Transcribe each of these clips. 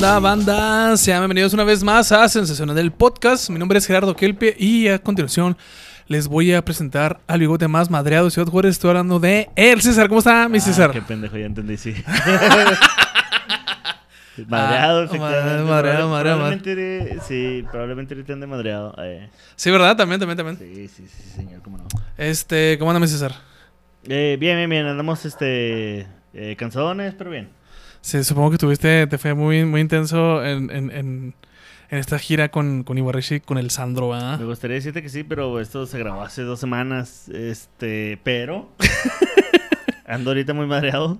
banda, banda? Sean bienvenidos una vez más a Sensaciones del Podcast. Mi nombre es Gerardo Kelpe y a continuación les voy a presentar al bigote más madreado de Ciudad Juárez. Estoy hablando de el César. ¿Cómo está, mi Ah, César? Qué pendejo, ya entendí, sí. madreado, Ah, efectivamente. madreado, madreado, Probablemente, sí, probablemente ahorita ande madreado. Eh, Sí, ¿verdad? También, también, también. sí, sí, sí, señor, cómo no. Este, ¿cómo anda, mi César? Eh, bien, bien, bien, andamos, este, eh, cansadones, pero bien. Sí, supongo que tuviste, te fue muy, muy intenso en, en, en, en esta gira con, con Ibarrishi, con el Sandro, ¿verdad? Me gustaría decirte que sí, pero esto se grabó hace dos semanas, este, pero ando ahorita muy madreado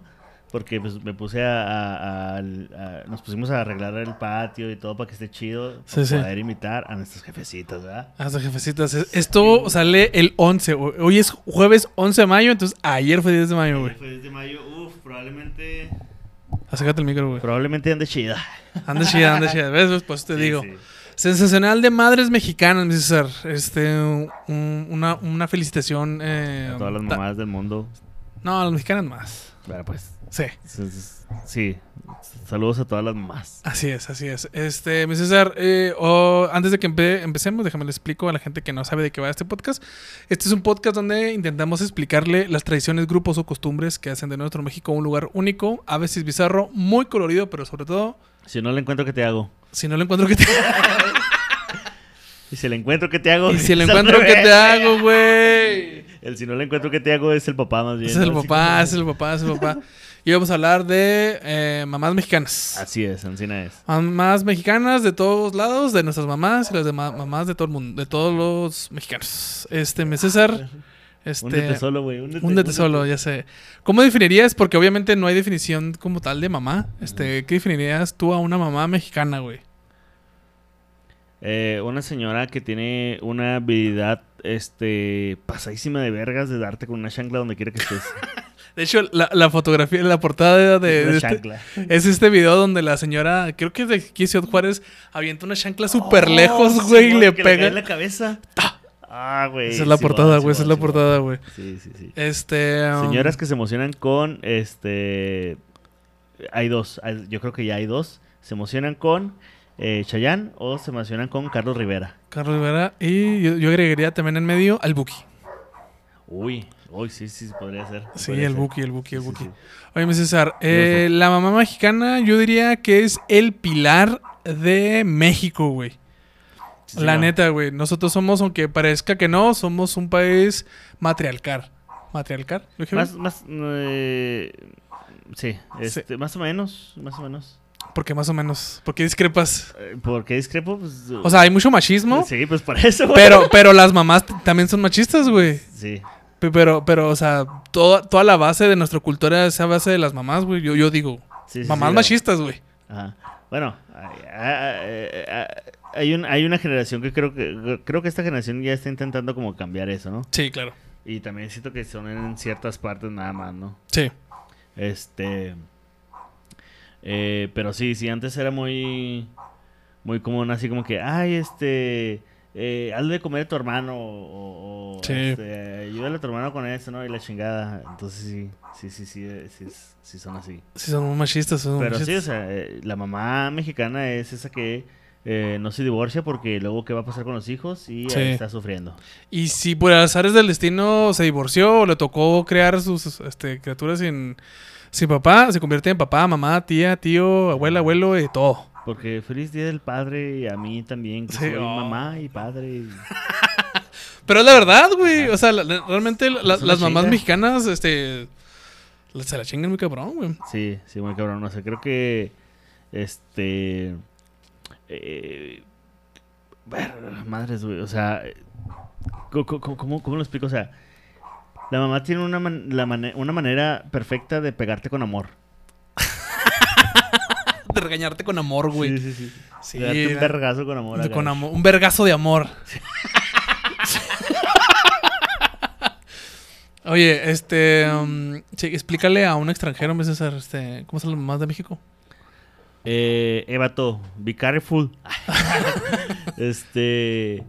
porque pues, me puse a, a- a- a- Nos pusimos a arreglar el patio y todo para que esté chido, Sí, para sí. poder imitar a nuestros jefecitos, ¿verdad? Hasta jefecitas. es- Esto sale el 11. güey. Hoy es jueves 11 de mayo, entonces ayer fue 10 de mayo, güey. Fue desde mayo, uff, probablemente... Acércate el micro, güey. Probablemente ande chida. Anda chida, anda chida. ¿Ves? Pues te Sí, digo. sí. Sensacional de madres mexicanas, mi César. Este, un- una, una felicitación. eh, A todas las mamás del mundo. No, a las mexicanas más. Bueno, pues, Sí, sí. Saludos a todas las mamás. así es, así es. Este, mi César, eh, o- antes de que empe- empecemos, déjame le explico a la gente que no sabe de qué va este podcast. Este es un podcast donde intentamos explicarle las tradiciones, grupos o costumbres que hacen de nuestro México un lugar único, a veces bizarro, muy colorido, pero sobre todo, Si no le encuentro, ¿qué te hago? si no lo encuentro, ¿qué te Y si le encuentro, ¿qué te hago? Y si lo al encuentro, ¿qué te hago, güey? El si no le encuentro, ¿qué te hago? Es el papá más bien. Es el papá, es el papá, es el papá. Y vamos a hablar de eh, mamás mexicanas. Así es, Ancina es. Mamás mexicanas de todos lados, de nuestras mamás y las de ma- mamás de todo el mundo, de todos los mexicanos. Este, mi César, este, Húndete solo, güey. Húndete, húndete solo, ya sé. ¿Cómo definirías? Porque obviamente no hay definición como tal de mamá. Este, ¿qué definirías tú a una mamá mexicana, güey? Eh, una señora que tiene una habilidad, este, pasadísima de vergas de darte con una chancla donde quiera que estés. De hecho, la, la fotografía, la portada de, Una de este, es este video donde la señora, creo que es de Ciudad Juárez, avienta una chancla súper Oh, lejos, sí, güey, y le que cae en pega. la cabeza. Ah, güey. Esa es la sí portada, güey, sí esa es la portada, güey. Sí, sí, sí. Este. um, Señoras que se emocionan con, este, hay dos, yo creo que ya hay dos. Se emocionan con eh, Chayanne o se emocionan con Carlos Rivera. Carlos Rivera. Y yo, yo agregaría también en medio al Buki. Uy, uy, sí, sí, podría ser. Sí, podría el ser. Buki, el Buki, el Sí, sí, Buki. sí. Oye, mi César, eh, la mamá mexicana, yo diría que es el pilar de México, güey. Sí, la neta, güey. Nosotros somos, aunque parezca que no, somos un país matriarcal. ¿Matriarcal? Más, más, eh, sí, este, más o menos, más o menos. Porque más o menos. ¿Por qué discrepas? Eh, ¿Por qué discrepo? Pues, O sea, hay mucho machismo. sí, pues por eso, güey. Pero, pero las mamás también son machistas, güey. Sí, Pe- Pero, pero, o sea, toda, toda la base de nuestra cultura es a base de las mamás, güey. Yo, yo digo, sí, sí, mamás sí, machistas, güey. Ajá. Bueno, hay, un- hay una generación que creo que creo que esta generación ya está intentando como cambiar eso, ¿no? Sí, claro. Y también siento que son en ciertas partes nada más, ¿no? Sí. Este. Eh, pero sí, sí, antes era muy. Muy común, así como que, ay, este. Eh, hazle de comer a tu hermano. O, o, Sí. este, ayúdale a tu hermano con eso, ¿no? Y la chingada. Entonces sí, sí, sí, sí, eh, sí, sí son así. Sí, son muy machistas. Son Pero sí, o sea, eh, la mamá mexicana es esa que eh, no se divorcia porque luego qué va a pasar con los hijos y ahí está sufriendo. Y si por azares del destino se divorció o le tocó crear sus este, criaturas sin, sin papá, se convierte en papá, mamá, tía, tío, abuela, abuelo y todo. Porque feliz día del padre y a mí también, que Sí, soy oh. mamá y padre. y- Pero es la verdad, güey. O sea, la- la- realmente la- Es una las mamás mexicanas, este. Se la chingan muy cabrón, güey. Sí, sí, muy cabrón. No sé, creo que. Este. Eh, madres, güey. O sea. ¿cómo, cómo, cómo- cómo lo explico? O sea. La mamá tiene una, man- la mane- una manera perfecta de pegarte con amor. De regañarte con amor, güey. Sí, sí, sí. Sí, de darte un vergazo con amor. de- acá. con amor- un vergazo de amor. Oye, este. um, sí, explícale a un extranjero, me César, este, ¿cómo son las mamás de México? Eh, Evato, be careful. este.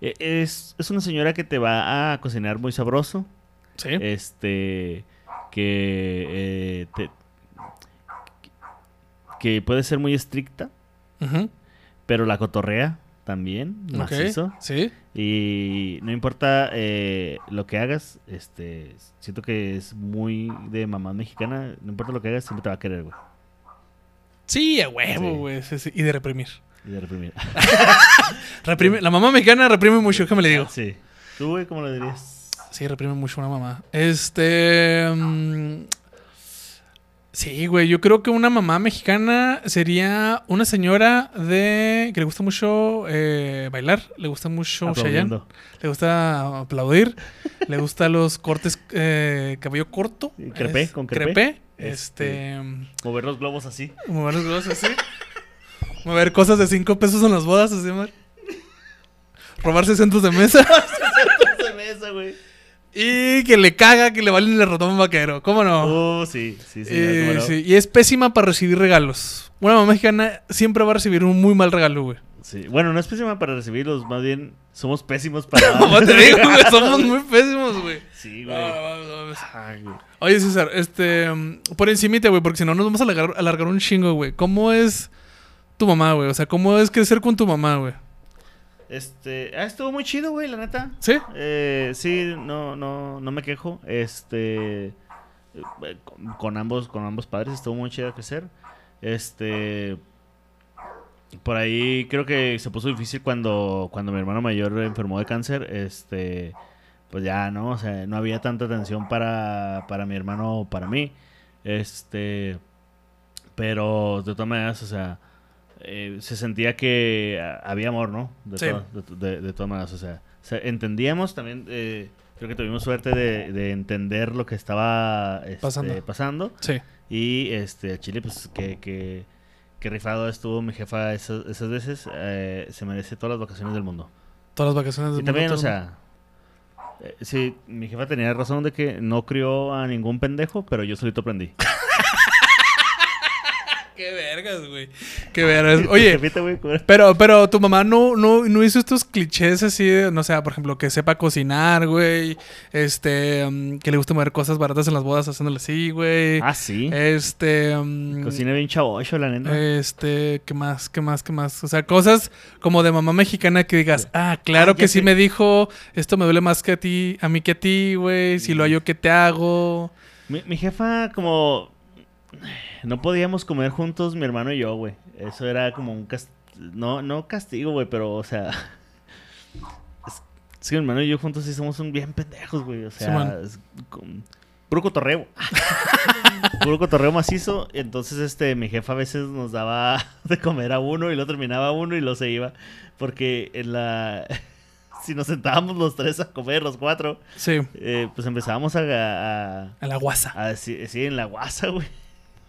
e- Es, es una señora que te va a cocinar muy sabroso. Sí. Este. Que. eh, te- que puede ser muy estricta, pero la cotorrea también, macizo. Sí. Y no importa eh, lo que hagas, este, siento que es muy de mamá mexicana, no importa lo que hagas, siempre te va a querer, güey. Sí, a huevo, güey. sí, sí. Y de reprimir. Y de reprimir. Reprime, la mamá mexicana reprime mucho, ¿qué me le digo? Sí. ¿Tú, güey, cómo lo dirías? Sí, reprime mucho una mamá. Este. mm, sí, güey. Yo creo que una mamá mexicana sería una señora de. que le gusta mucho eh, bailar, le gusta mucho Aplaudiendo. le gusta aplaudir, le gusta los cortes eh, cabello corto. Crepé, es- con crepé. Este. Mover los globos así. Mover los globos así. Mover cosas de 5 pesos en las bodas, así, man. Robarse centros de mesa. Se mesa, güey. Y que le caga que le valen el ratón vaquero. ¿Cómo no? Oh, sí, sí, sí. Eh, cómo no. sí, Y es pésima para recibir regalos. Una mamá mexicana siempre va a recibir un muy mal regalo, güey. Sí. Bueno, no es pésima para recibirlos, más bien somos pésimos para. Como te digo, güey, somos muy pésimos, güey. Sí, güey. Oye, César, este, por encimita, güey, porque si no nos vamos a alargar, alargar un chingo, güey. ¿Cómo es tu mamá, güey? O sea, ¿cómo es crecer con tu mamá, güey? Este, ah, estuvo muy chido, güey, la neta. ¿Sí? Eh, sí, no, no, no me quejo. Este, eh, con, con ambos, con ambos padres estuvo muy chido crecer. Este, por ahí creo que se puso difícil cuando, cuando mi hermano mayor enfermó de cáncer. Este, pues ya, ¿no? O sea, no había tanta atención para, para mi hermano o para mí. Este, pero de todas maneras, o sea, eh, se sentía que ah, había amor, ¿no? De, Sí. to- de, de- de todas maneras, o sea, o sea, entendíamos también, eh, creo que tuvimos suerte de, de entender lo que estaba este, Pasando. pasando. Sí. Y este, Chile, pues que, que, que rifado estuvo mi jefa esas, esas veces. eh, se merece todas las vacaciones del mundo. Todas las vacaciones Y del también, mundo, o sea, eh, sí, mi jefa tenía razón de que no crió a ningún pendejo, pero yo solito aprendí. Qué vergas, güey. Qué vergas. Oye. Pero, pero tu mamá no, no, no hizo estos clichés así, de, no sé, por ejemplo, que sepa cocinar, güey. Este, mm, que le guste mover cosas baratas en las bodas haciéndole así, güey. Ah, sí. Este, mm, Cocina bien chavocho, la neta. este, ¿qué más? ¿Qué más? ¿Qué más? O sea, cosas como de mamá mexicana que digas, ah, claro Ah, ya que sí sé. me dijo, esto me duele más que a ti, a mí que a ti, güey. Si lo hallo, ¿qué te hago? Mi, mi jefa, como. No podíamos comer juntos, mi hermano y yo, güey. Eso era como un castigo. No, no castigo, güey, pero, o sea. Es, es que mi hermano y yo juntos sí somos un bien pendejos, güey. O sea, es con- puro cotorreo. puro cotorreo macizo. Entonces, este, mi jefa a veces nos daba de comer a uno y lo terminaba uno y lo se iba. Porque en la. Si nos sentábamos los tres a comer, los cuatro, Sí, eh, pues empezábamos a- a, a la guasa. Ah, sí, sí, en la guasa, güey.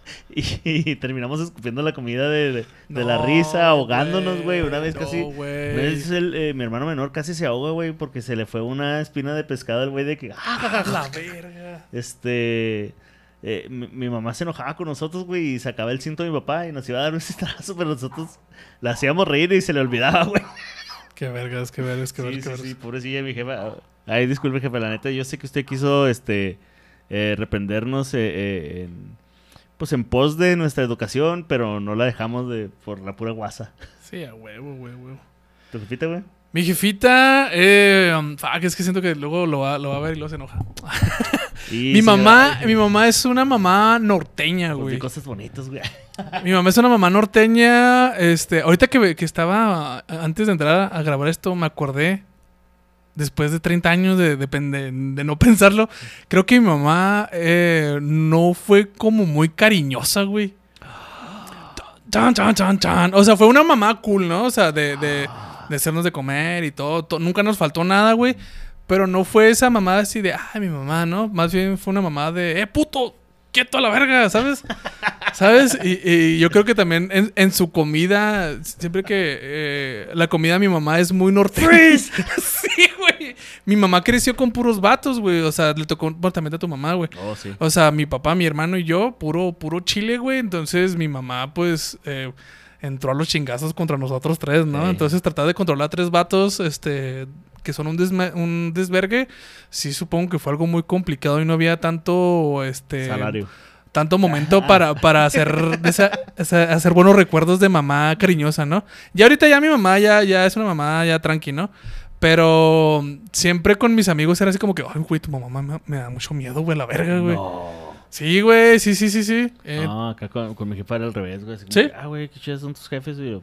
Y, y terminamos escupiendo la comida de, de- de la risa, ahogándonos, güey. Una vez no, casi. vez el, eh, mi hermano menor casi se ahoga, güey, porque se le fue una espina de pescado al güey de que. ¡ah! La verga. Este. eh, mi, mi mamá se enojaba con nosotros, güey, y sacaba el cinto de mi papá y nos iba a dar un cistrazo, pero nosotros la hacíamos reír y se le olvidaba, güey. Qué vergas, qué vergas, qué Sí, vergas. sí, sí, vergas. pobrecilla mi jefa. Ay, disculpe, jefa, la neta, yo sé que usted quiso, este, eh, reprendernos, eh, en, pues en pos de nuestra educación, pero no la dejamos de por la pura guasa. Sí, a huevo, güey, huevo. ¿Tu jefita, güey? Mi jefita, eh, um, fuck, es que siento que luego lo va, lo va a ver y luego se enoja. Mi mamá, mi mamá es una mamá norteña, pues, güey. de cosas bonitas, güey. Mi mamá es una mamá norteña. Este, ahorita que, que estaba, antes de entrar a grabar esto, me acordé, después de 30 años de, de, de- de no pensarlo, creo que mi mamá eh, no fue como muy cariñosa, güey. Chan, chan, chan, chan. O sea, fue una mamá cool, ¿no? O sea, de, de, de hacernos de comer y todo, to- Nunca nos faltó nada, güey. Pero no fue esa mamá así de, ay, mi mamá, ¿no? Más bien fue una mamá de, eh, puto, quieto a la verga, ¿sabes? ¿Sabes? Y, y yo creo que también en, en su comida, siempre que eh, la comida de mi mamá es muy norteña. sí, güey. Mi mamá creció con puros vatos, güey. O sea, le tocó bueno, también a tu mamá, güey. Oh, sí. O sea, mi papá, mi hermano y yo, puro, puro chile, güey. Entonces mi mamá, pues, eh, entró a los chingazos contra nosotros tres, ¿no? Entonces tratar de controlar a tres vatos, este, que son un, un desvergue, sí supongo que fue algo muy complicado y no había tanto, este... Salario. tanto momento para, para hacer, esa- esa- hacer buenos recuerdos de mamá cariñosa, ¿no? Ya ahorita ya mi mamá ya, ya es una mamá ya tranqui, ¿no? Pero siempre con mis amigos era así como que, ay, güey, tu mamá me, me da mucho miedo, güey, la verga, güey. No. Sí, güey, sí, sí, sí, sí. Eh, No, acá con, con mi jefa era al revés, güey. así como ¿Sí? que, Ah, güey, qué chidas son tus jefes, güey. Yo,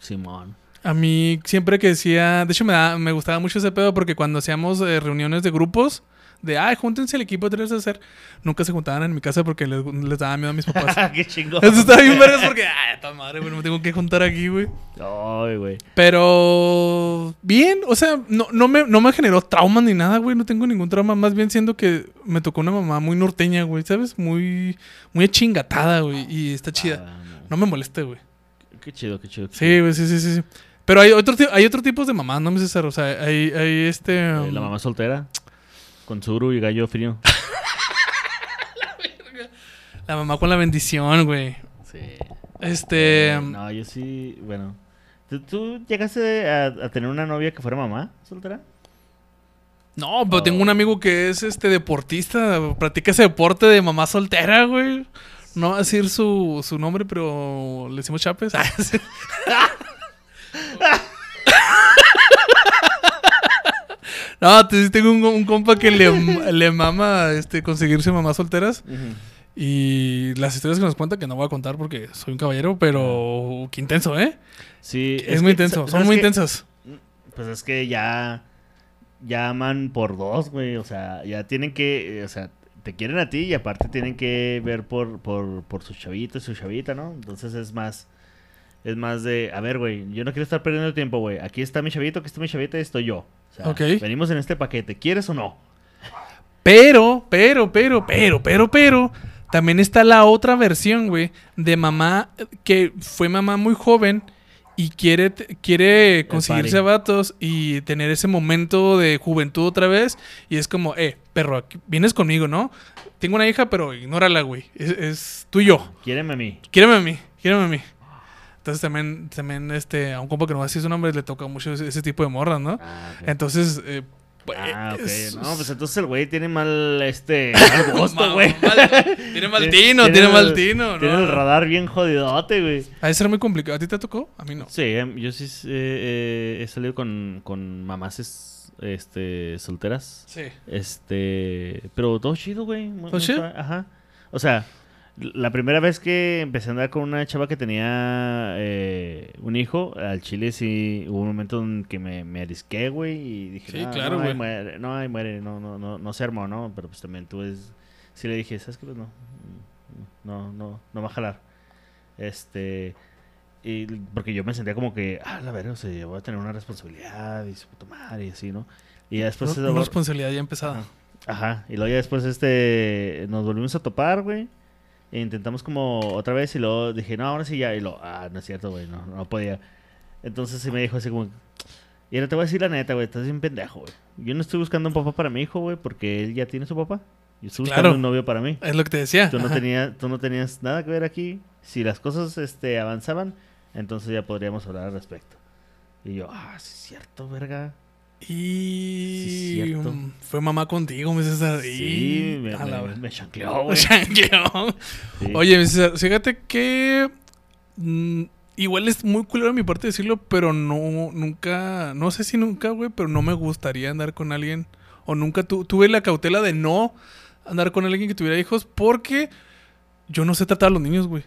Simón. A mí siempre que decía, de hecho me, da- me gustaba mucho ese pedo porque cuando hacíamos eh, reuniones de grupos, de, ay, júntense el equipo, tenés que hacer, nunca se juntaban en mi casa porque les, les daba miedo a mis papás. qué chingón. Eso estaba bien vergas porque, ay, esta madre, güey, no me tengo que juntar aquí, güey. Ay, güey. Pero, bien, o sea, no, no, me, no me generó traumas ni nada, güey, no tengo ningún trauma, más bien siendo que me tocó una mamá muy norteña, güey, ¿sabes? Muy, muy chingatada, güey, y está chida. Ah, no. No me moleste, güey. Qué chido, qué chido. qué Sí, güey, sí, sí, sí, sí. Pero hay otro, hay otro tipo de mamás, no me César. O sea, hay, hay este. Eh, um, la mamá soltera. Con suru y gallo frío. la mamá con la bendición, güey. Sí. Este. Eh, no, yo sí, bueno. ¿Tú, tú llegaste a, a tener una novia que fuera mamá soltera? No, pero tengo un amigo que es este deportista. Practica ese deporte de mamá soltera, güey. No va a decir su, su nombre, pero le decimos Chapes. Ah, sí. No, te- tengo un, un compa que le, le mama este, conseguirse mamás solteras. Y las historias que nos cuenta, que no voy a contar porque soy un caballero, pero qué intenso, ¿eh? Sí. Es, muy que, intenso, son ¿sabes muy intensas. Pues es que ya llaman por dos, güey. O sea, ya tienen que, eh, o sea, te quieren a ti y aparte tienen que ver por, por, por su chavito y su chavita, ¿no? Entonces es más, es más de, a ver, güey, yo no quiero estar perdiendo tiempo, güey. Aquí está mi chavito, aquí está mi chavita y estoy yo. O sea, Ok. venimos en este paquete, ¿quieres o no? Pero, pero, pero, pero, pero, pero, también está la otra versión, güey, de mamá que fue mamá muy joven y quiere, quiere conseguirse vatos y tener ese momento de juventud otra vez. Y es como, eh, perro, vienes conmigo, ¿no? Tengo una hija, pero ignórala, güey. Es, es tú y yo. Quiéreme a mí. Quiéreme a mí, quiéreme a mí. Entonces también, también este, a un compa que no va a decir su nombre le toca mucho ese, ese tipo de morras, ¿no? Ah. Entonces, eh, pues, Ah, ok. No, pues entonces el güey tiene mal, este, mal gusto, güey. tiene mal tino, tiene, el- mal tino. Tiene ¿no? el radar bien jodidote, güey. Ha de ser muy complicado. ¿A ti te tocó? A mí no. Sí, em, yo sí eh, eh, he salido con, con mamás es- este, solteras. Sí. Este, pero todo chido, güey. ¿Todo chido? Ajá. O sea, la primera vez que empecé a andar con una chava que tenía eh, un hijo, al chile sí hubo un momento en que me, me arisqué, güey, y dije, Sí, "No, claro, no, ahí muere, no, ahí muere, no, no, no, no se armó, ¿no? Pero pues también tú es, sí le dije, ¿sabes qué? Pues no, no, no, no va a jalar. Este, y porque yo me sentía como que, ah, la verdad, o sea, yo voy a tener una responsabilidad y su puta madre y así, ¿no? Y ya después... Una se- responsabilidad ya empezada. Ajá, y luego ya después este nos volvimos a topar, güey. E intentamos como otra vez y luego dije, no, ahora sí ya. Y lo, ah, no es cierto, güey, no, no podía. Entonces sí me dijo así como, y ahora te voy a decir la neta, güey, estás bien pendejo, güey. Yo no estoy buscando un papá para mi hijo, güey, porque él ya tiene su papá. Yo estoy buscando Claro. un novio para mí. Es lo que te decía. Tú no, tenías, tú no tenías nada que ver aquí. Si las cosas este, avanzaban, entonces ya podríamos hablar al respecto. Y yo, ah, sí es cierto, verga. Y Sí, fue mamá contigo, mi César. Sí, Y- me, a la me, me chancleó, güey. Chanqueó. Sí. Oye, mi César, fíjate que mm, igual es muy culero de mi parte decirlo, pero no, nunca, no sé si nunca, güey, pero no me gustaría andar con alguien, o nunca tu- tuve la cautela de no andar con alguien que tuviera hijos, porque yo no sé tratar a los niños, güey.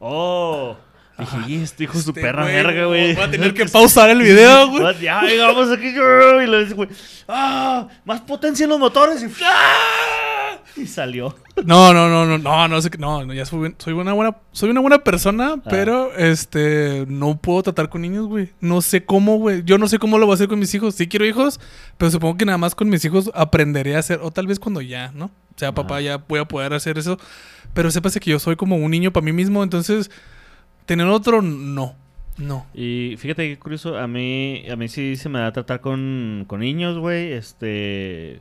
Oh. Dije, y este hijo de su Este perra güey, verga, güey. Voy a tener que pausar el video, güey. Ya, llegamos aquí. Y le dice, güey, ¡ah! Más potencia en los motores. Y, ¡ah! y salió. No, no, no, no, no, no sé qué- no, no, ya soy, soy una buena, soy una buena persona, Ah. pero este, no puedo tratar con niños, güey. No sé cómo, güey. Yo no sé cómo lo voy a hacer con mis hijos. Sí quiero hijos, pero supongo que nada más con mis hijos aprenderé a hacer, o tal vez cuando ya, ¿no? O sea, papá ya voy a poder hacer eso. Pero sépase que yo soy como un niño para mí mismo, entonces tener otro, no, no. Y fíjate qué curioso, a mí, a mí sí se me da tratar con, con niños, güey. Este,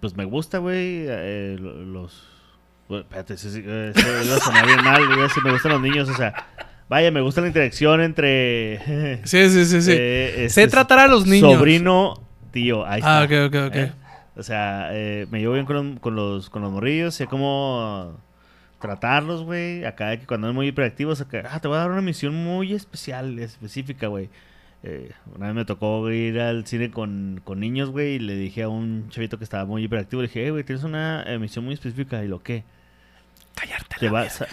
pues me gusta, güey. eh, lo- los, bueno, espérate, sí, sí, eh, iba a sonar bien mal. Iba a decir, me gustan los niños, o sea, vaya, me gusta la interacción entre. Sí, sí, sí, sí. eh, sé este, tratar a los niños. Sobrino, tío, ahí está. Ah, ok, ok, ok. ¿eh? O sea, eh, me llevo bien con los, con los, con los morrillos, sé cómo, tratarlos, güey. Acá que cuando son muy hiperactivos, acá, ah, te voy a dar una misión muy especial, específica, güey. Eh, una vez me tocó ir al cine con, con niños, güey, y le dije a un chavito que estaba muy hiperactivo, le dije, eh, güey, tienes una eh, misión muy específica. ¿Y lo qué? Callarte. Te la vas, a,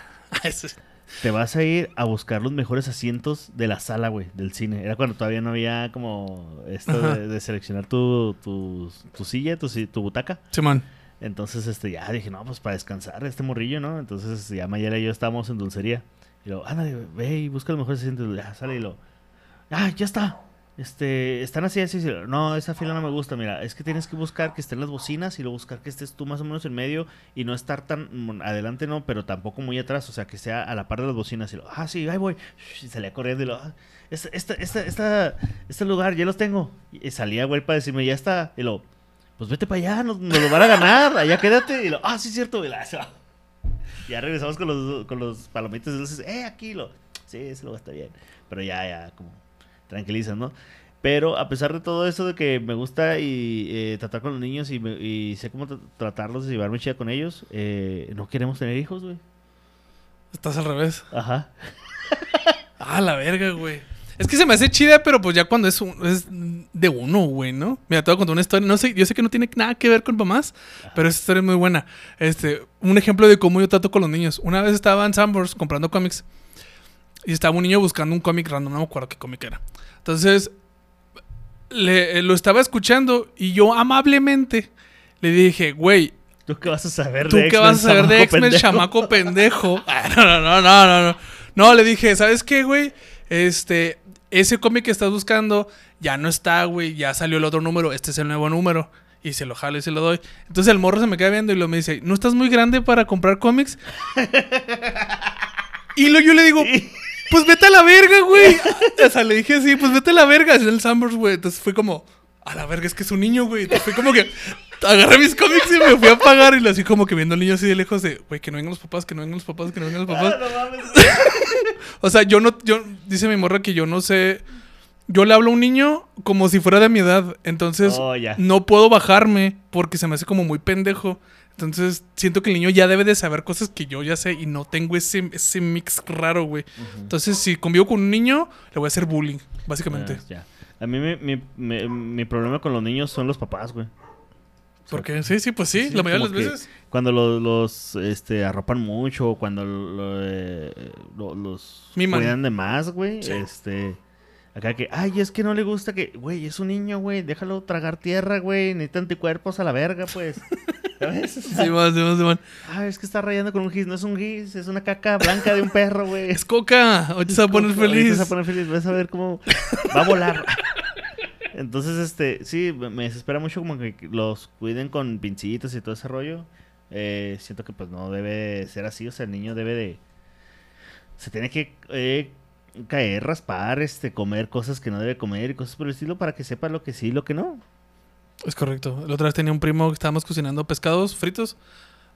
es- te vas a ir a buscar los mejores asientos de la sala, güey, del cine. Era cuando todavía no había como esto de, de seleccionar tu, tu, tu silla, tu, tu butaca. Simón. Entonces, este, ya dije, no, pues para descansar este morrillo, ¿no? Entonces, ya Mayela y yo estábamos en dulcería. Y lo, ándale, ve y busca los mejores asientos. Ya sale y lo, ah, ya está. Este, están así, así. No, esa fila no me gusta. Mira, es que tienes que buscar que estén las bocinas y luego buscar que estés tú más o menos en medio y no estar tan mm, adelante, no, pero tampoco muy atrás. O sea, que sea a la par de las bocinas. Y lo, ah, sí, ahí voy. Y salía corriendo y lo, ah, este, este, este, esta- este lugar, ya los tengo. Y salía, güey, para decirme, ya está. Y lo, pues vete para allá, nos, nos lo van a ganar, allá quédate. Y lo, ah, sí, es cierto. Y la- ya regresamos con los, con los palomitas dulces. Eh, aquí lo, sí, ese lugar está bien. Pero ya, ya, como tranquilizan, ¿no? Pero a pesar de todo eso de que me gusta y eh, tratar con los niños y, me- y sé cómo tra- tratarlos y llevarme chida con ellos, eh, no queremos tener hijos, güey. Estás al revés. Ajá. Ah, la verga, güey. Es que se me hace chida, pero pues ya cuando es, un- es de uno, güey, ¿no? Mira, te voy a contar una historia. No sé, yo sé que no tiene nada que ver con mamás, pero esa historia es muy buena. Este, un ejemplo de cómo yo trato con los niños. Una vez estaba en Sambors comprando cómics y estaba un niño buscando un cómic random, no me acuerdo qué cómic era. Entonces, le- eh, lo estaba escuchando y yo amablemente le dije, güey, ¿Tú qué vas a saber ¿Tú de qué vas a saber de X-Men, chamaco pendejo? Ah, no, no, no, no, no, no. No, le dije, ¿sabes qué, güey? Este, ese cómic que estás buscando ya no está, güey. Ya salió el otro número. Este es el nuevo número. Y se lo jalo y se lo doy. Entonces el morro se me queda viendo y lo me dice, ¿no estás muy grande para comprar cómics? y lo, yo le digo, pues vete a la verga, güey. O sea, le dije así, pues vete a la verga. Es el Sambors, güey. Entonces fue como, a la verga, es que es un niño, güey. Entonces fue como que agarré mis cómics y me fui a pagar. Y lo así como que viendo al niño así de lejos de, güey, que no vengan los papás, que no vengan los papás, que no vengan los papás. Ah, no mames. O sea, yo no, yo, dice mi morra que yo no sé. Yo le hablo a un niño como si fuera de mi edad. Entonces, Oh, no puedo bajarme porque se me hace como muy pendejo. Entonces, siento que el niño ya debe de saber cosas que yo ya sé y no tengo ese, ese mix raro, güey. Entonces, si convivo con un niño, le voy a hacer bullying, básicamente. Ya. A mí mi, mi, mi- mi problema con los niños son los papás, güey. Porque sí, sí, pues sí, Sí, la mayoría de las veces. Cuando los, los, este, arropan mucho, o cuando lo- eh, lo- los Miman. cuidan de más, güey. Sí. Este, acá que, ay, es que no le gusta que, güey, es un niño, güey, déjalo tragar tierra, güey, necesita anticuerpos a la verga, pues. ¿Sabes? Sí, man, sí, man, sí, man. ah, es que está rayando con un gis, no es un gis, es una caca blanca de un perro, güey. Es coca. Ahorita se va a poner feliz. Se va a poner feliz, vas a ver cómo va a volar. Entonces, este, sí, me desespera mucho como que los cuiden con pincitas y todo ese rollo. Eh, siento que pues no debe ser así, o sea, el niño debe de... Se tiene que eh, caer, raspar, este, comer cosas que no debe comer y cosas por el estilo para que sepa lo que sí y lo que no. Es correcto. La otra vez tenía un primo que estábamos cocinando pescados fritos.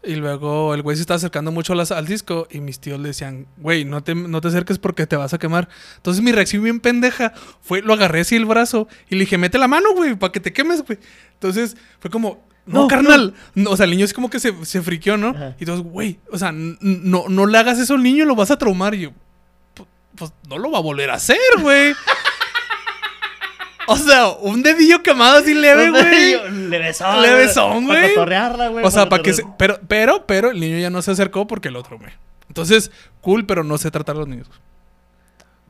Y luego el güey se estaba acercando mucho las- al disco. Y mis tíos le decían, güey, no te, no te acerques porque te vas a quemar. Entonces mi reacción bien pendeja fue, lo agarré así el brazo. Y le dije, mete la mano, güey, para que te quemes, güey. Entonces fue como, no, No, carnal. No, o sea, el niño es como que se, se friqueó, ¿no? Ajá. Y entonces, güey, o sea, no, no le hagas eso al niño, lo vas a traumar. Y yo, "Pu- pues no lo va a volver a hacer, güey. O sea, un dedillo quemado así leve, güey. Levesón. Levesón, güey. Para güey. O sea, para que se, pero, pero, pero el niño ya no se acercó porque el otro, güey. Entonces, cool, pero no sé tratar a los niños.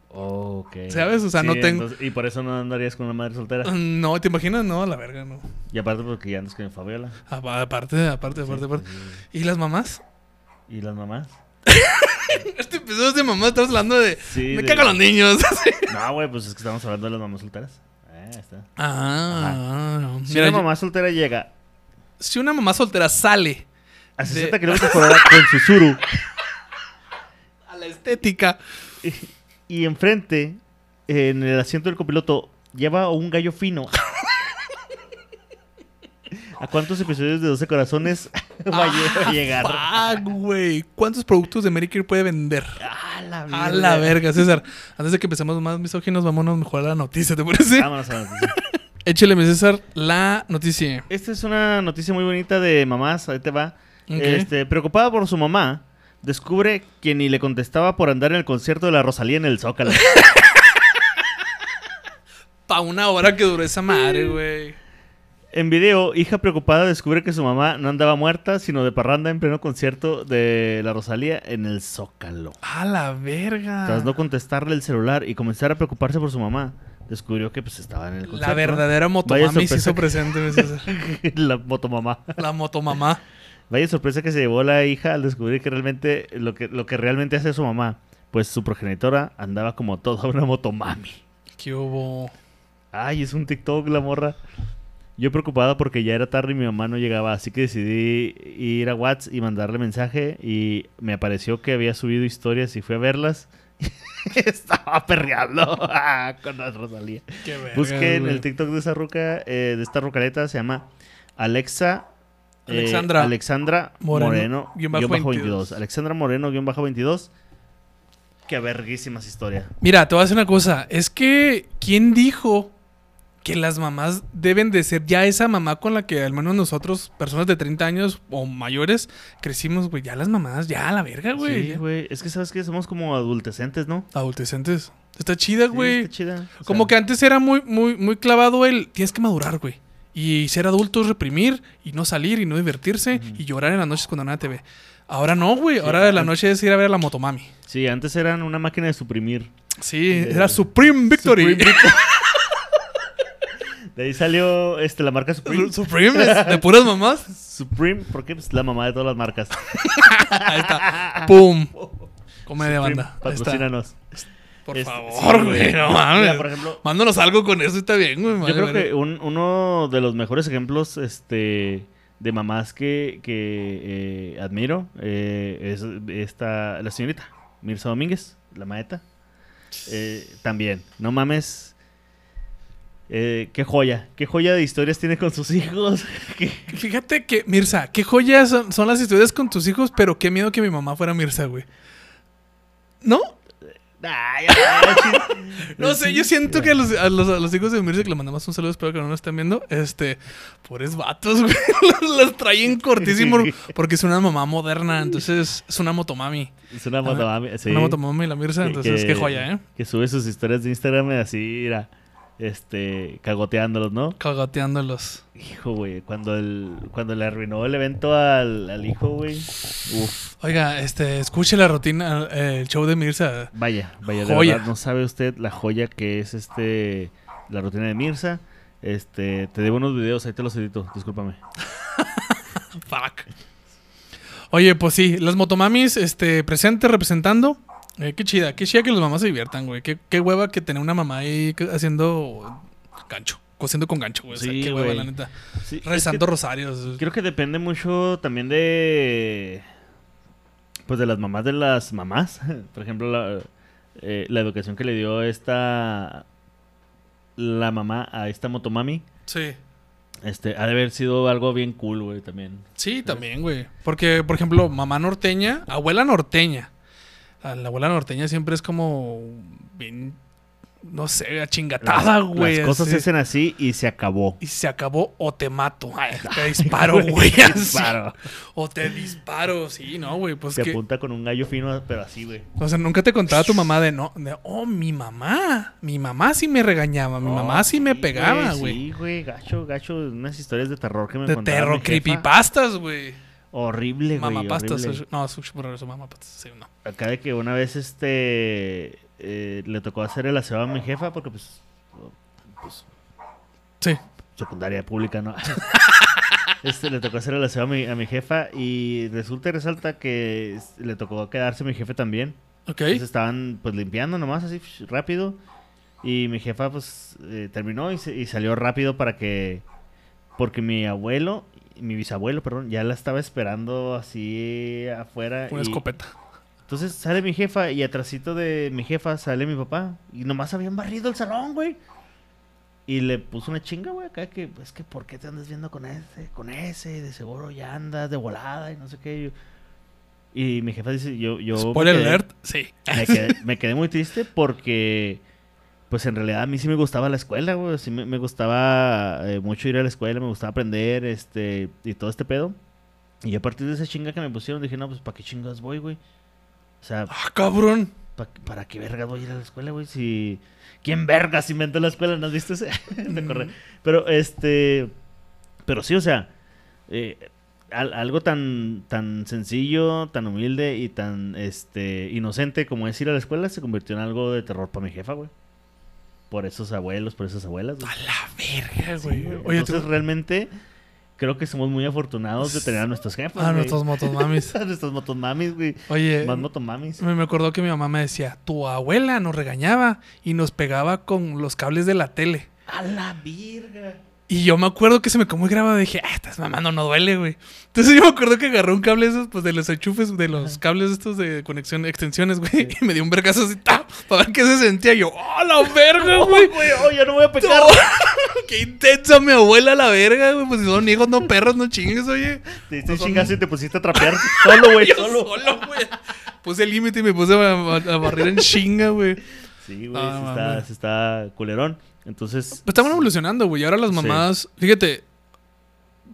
Ok. ¿Sabes? O sea, no tengo- entonces- y por eso no andarías con una madre soltera. No, ¿te imaginas? No, a la verga, no. Y aparte porque ya andas con Fabiola. Apa- Aparte, aparte, aparte, aparte. Sí, ¿Y las mamás? ¿Y las mamás? Este episodio es de mamás, estamos hablando de... Sí, me de- cagan los niños. No, güey, pues es que estamos hablando de las mamás solteras. Ah, ahí está. ah, no. Si Mira, una mamá soltera llega si una mamá soltera sale a De- 60 kilómetros por hora con su suru a la estética... y, y enfrente, en el asiento del copiloto, lleva un gallo fino. ¿A cuántos episodios de 12 corazones va a lle- a llegar? Ah, güey. ¿Cuántos productos de Medicare puede vender? A la A la verga, César. Antes de que empecemos más misóginos, vámonos mejor a la noticia, ¿te parece? Vámonos a la noticia. Échale, mi César, la noticia. Esta es una noticia muy bonita de mamás, ahí te va. Este, preocupada por su mamá, descubre que ni le contestaba por andar en el concierto de la Rosalía en el Zócalo. Pa' una hora que duró esa madre, güey. En video, hija preocupada descubre que su mamá no andaba muerta, sino de parranda en pleno concierto de la Rosalía en el Zócalo. A la verga. Tras no contestarle el celular y comenzar a preocuparse por su mamá, descubrió que pues estaba en el concierto. La verdadera motomami se hizo presente, la motomamá. La motomamá. Vaya sorpresa que se llevó la hija al descubrir que realmente lo que, lo que realmente hace su mamá, pues su progenitora andaba como toda una motomami. ¿Qué hubo? Ay, es un TikTok la morra. Yo preocupada porque ya era tarde y mi mamá no llegaba, así que decidí ir a WhatsApp y mandarle mensaje y me apareció que había subido historias y fui a verlas. Estaba perreando con la Rosalía. Qué verga, Busquen güey. el TikTok de esa ruca, eh, de esta rucaleta, se llama Alexa. eh, Alexandra Alexandra Moreno, Moreno, guion guion bajo bajo 22. 22. Alexandra Moreno, guion bajo 22. Qué verguísimas historias. Mira, te voy a decir una cosa. Es que, ¿quién dijo que las mamás deben de ser ya esa mamá con la que al menos nosotros, personas de 30 años o mayores, crecimos, güey? Ya las mamás, ya a la verga, güey. Sí, güey. Es que sabes que somos como adultecentes, ¿no? Adolescentes. Está chida, Sí, güey. está chida. O Como sea, que antes era muy, muy, muy clavado el tienes que madurar, güey. Y ser adulto es reprimir y no salir y no divertirse y llorar en las noches cuando nada te ve. Ahora no, güey. Ahora la antes- noche es ir a ver a la motomami. Sí, antes eran una máquina de suprimir. Sí, era Supreme Victory. Supreme De ahí salió este, la marca Supreme. Supreme, es de puras mamás. Supreme, porque pues la mamá de todas las marcas. Ahí está. ¡Pum! Comedia Supreme, banda. Patrocínanos. Por Este, favor, sí, güey. No Mira, mames. por ejemplo, Mándanos algo con eso, está bien, güey. Yo creo que un- uno de los mejores ejemplos este, de mamás que, que eh, admiro eh, es esta, la señorita Mirza Domínguez, la maeta. Eh, también, no mames. Eh, qué joya, qué joya de historias tiene con sus hijos. Qué- Fíjate que, Mirza, qué joyas son, son las historias con tus hijos, pero qué miedo que mi mamá fuera Mirza, güey. ¿No? Ay, ay, ay, No sé, yo siento que a los, a los, a los hijos de Mirza, que le mandamos un saludo, espero que no nos estén viendo, este, pobres vatos, güey, los, los traen cortísimo porque es una mamá moderna, entonces es una motomami. Es una motomami, sí, Una motomami la Mirza, entonces que- qué joya, ¿eh? Que sube sus historias de Instagram así, mira, este, cagoteándolos, ¿no? Cagateándolos. Hijo, güey, cuando, el, cuando le arruinó el evento al, al hijo, güey. Uf, Oiga, este, escuche la rutina, eh, el show de Mirza. vaya, vaya, de verdad, no sabe usted la joya que es este, la rutina de Mirza. Este, te debo unos videos, ahí te los edito, discúlpame. Fuck. Oye, pues sí, las motomamis, este, presente, representando. Eh, qué chida, qué chida que las mamás se diviertan, güey. Qué, qué hueva que tener una mamá ahí haciendo gancho, cosiendo con gancho, güey. O sea, Sí, qué hueva, güey. la neta. Sí, es Rezando que rosarios. creo que depende mucho también de, pues de las mamás de las mamás. Por ejemplo, la, eh, la educación que le dio esta, la mamá a esta motomami. Sí. Este, ha de haber sido algo bien cool, güey, también. Sí, también, güey. Porque, por ejemplo, mamá norteña, abuela norteña. La, la abuela norteña siempre es como bien, no sé, achingatada, Las- güey. Las cosas así. se hacen así y se acabó. Y se acabó o te mato. Ay, te disparo, güey. Te disparo. O te disparo, sí, no, güey. Pues Se que. apunta con un gallo fino, pero así, güey. O sea, nunca te contaba tu mamá de no. De, oh, mi mamá. Mi mamá sí me regañaba. Mi mamá sí me pegaba, güey. Sí, güey, gacho, gacho. Unas historias de terror que me de terror, creepypastas, güey. Horrible, güey. Mamapastas. horrible. No, su, por su mamapastas. Sí, no. Acá de que una vez, este... eh, le tocó hacer el aseo a mi jefa porque, pues... pues Sí. secundaria pública, ¿no? este, le tocó hacer el aseo a mi, a mi jefa y resulta y resalta que le tocó quedarse mi jefe también. Ok. Entonces estaban pues limpiando nomás así rápido. Y mi jefa pues eh, terminó y, y salió rápido para que... Porque mi abuelo, mi bisabuelo, perdón, ya la estaba esperando así afuera. Una y- escopeta. Entonces sale mi jefa y atrásito de mi jefa sale mi papá. Y nomás habían barrido el salón, güey. Y le puso una chinga, güey, acá que, es que, ¿por qué te andas viendo con ese? Con ese, de seguro ya andas de volada y no sé qué. Y mi jefa dice, yo, yo... Spoiler alert. Sí. me quedé, me quedé muy triste porque, pues en realidad a mí sí me gustaba la escuela, güey. Sí me, me gustaba eh, mucho ir a la escuela, me gustaba aprender, este, y todo este pedo. Y a partir de esa chinga que me pusieron, dije, no, pues ¿para qué chingas voy, güey? O sea, Ah, cabrón. ¿pa- ¿para qué verga voy a ir a la escuela, güey? Si... ¿Quién vergas inventó la escuela? ¿No has visto ese? Acordé. Pero, este... Pero sí, o sea... eh, al- algo tan, tan sencillo, tan humilde y tan este inocente como es ir a la escuela se convirtió en algo de terror para mi jefa, güey. Por esos abuelos, por esas abuelas. güey. A la verga, güey. Oye, Entonces tú- realmente creo que somos muy afortunados de tener a nuestros jefes. Ah, güey. nuestros motomamis. a nuestros motomamis, güey. Oye, Más motomamis. me me acordó que mi mamá me decía, tu abuela nos regañaba y nos pegaba con los cables de la tele. A la virga. Y yo me acuerdo que se me quedó muy grabado y dije, ah, estás mamando, no duele, güey. Entonces yo me acuerdo que agarró un cable esos, pues de los enchufes, de los cables estos de conexión, extensiones, güey. Y me dio un vergazo así, ¡ta! Para ver qué se sentía. Y yo, ¡oh, la verga, güey! Güey, oh, ya no voy a pecar. ¡Qué intensa mi abuela, la verga, güey! Pues si son hijos, no perros, no chingues, oye. Te No son- chingazo y te pusiste a trapear solo, güey, solo. solo, güey. Puse el límite y me puse a, a- a barrer en chinga, güey. Sí, güey, Ah, está, sí está culerón. Entonces, Pues Estamos evolucionando, güey. Y ahora las Sí. mamás, fíjate,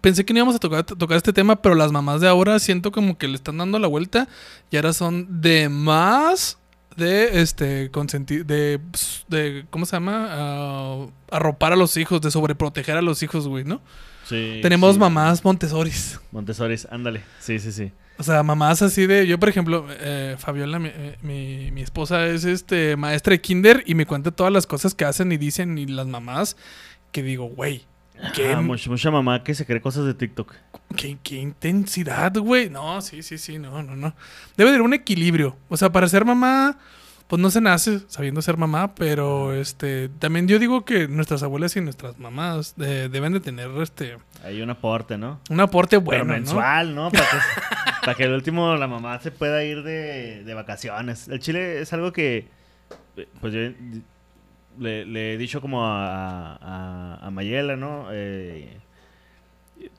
pensé que no íbamos a tocar, tocar este tema, pero las mamás de ahora siento como que le están dando la vuelta y ahora son de más de este consentir, de, de ¿cómo se llama? Ah, arropar a los hijos, de sobreproteger a los hijos, güey, ¿no? Sí, Tenemos sí. mamás Montessoris. Montessori, ándale. Sí, sí, sí. O sea, mamás así de. Yo, por ejemplo, eh, Fabiola, mi, eh, mi- mi esposa, es este maestra de kinder y me cuenta todas las cosas que hacen y dicen y las mamás que digo, güey, qué, Ah, mucha, mucha mamá que se cree cosas de TikTok. qué, qué intensidad, güey. No, sí, sí, sí, no, no, no. Debe de haber un equilibrio. O sea, para ser mamá, pues no se nace sabiendo ser mamá, pero este también yo digo que nuestras abuelas y nuestras mamás eh, deben de tener este Hay un aporte, ¿no? un aporte bueno, Pero mensual, ¿no? Para que, para que el último la mamá se pueda ir de, de vacaciones. El chile es algo que, pues yo le, le he dicho como a, a, a Mayela, ¿no? Eh,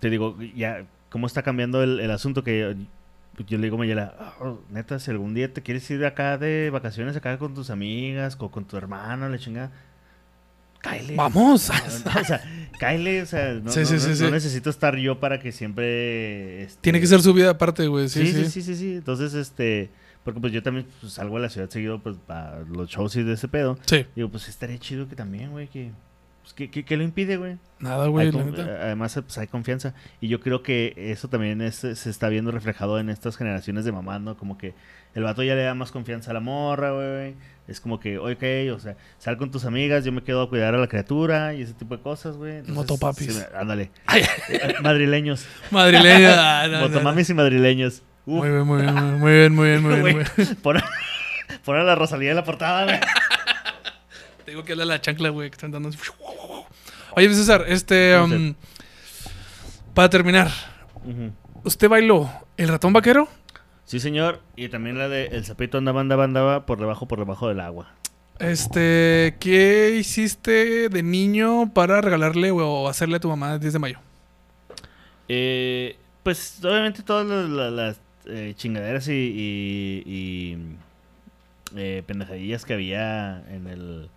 te digo, ya, ¿cómo está cambiando el, el asunto? Que yo, yo le digo a Mayela, "Oh, neta, si algún día te quieres ir acá de vacaciones, acá con tus amigas, con, con tu hermano, la chingada, cáele. Vamos. No, o sea, cáele, o sea, no, Sí, no- sí, no- sí, no necesito estar yo para que siempre... este, Tiene que ser su vida aparte, güey. Sí, Sí, sí. sí, sí, sí, sí. Entonces, este... Porque pues yo también pues, salgo a la ciudad seguido pues para los shows y de ese pedo. Sí. Digo, pues estaría chido que también, güey, que... Pues, ¿qué, qué, qué lo impide, güey? Nada, güey, Además, pues hay confianza. Y yo creo que eso también es- se está viendo reflejado en estas generaciones de mamás, ¿no? Como que el vato ya le da más confianza a la morra, güey. Es como que, ok, o sea, sal con tus amigas, yo me quedo a cuidar a la criatura y ese tipo de cosas, güey. Motopapis. sí, ándale. Eh, Madrileños. Madrileña. ah, no, no, no. Motomamis y madrileños. Uf, Muy bien, muy bien, muy bien, muy bien, muy bien, muy bien. pon a la Rosalía en la portada, güey. Te digo que habla la chancla, güey, que están dando. así. Oye, César, este. Um, para terminar. ¿usted bailó el ratón vaquero? Sí, señor. Y también la de El sapito andaba, andaba, andaba por debajo, por debajo del agua. Este, ¿qué hiciste de niño para regalarle o hacerle a tu mamá el 10 de mayo? Eh, pues obviamente todas las, las- las, eh, chingaderas y, y- y, eh, pendejadillas que había en el...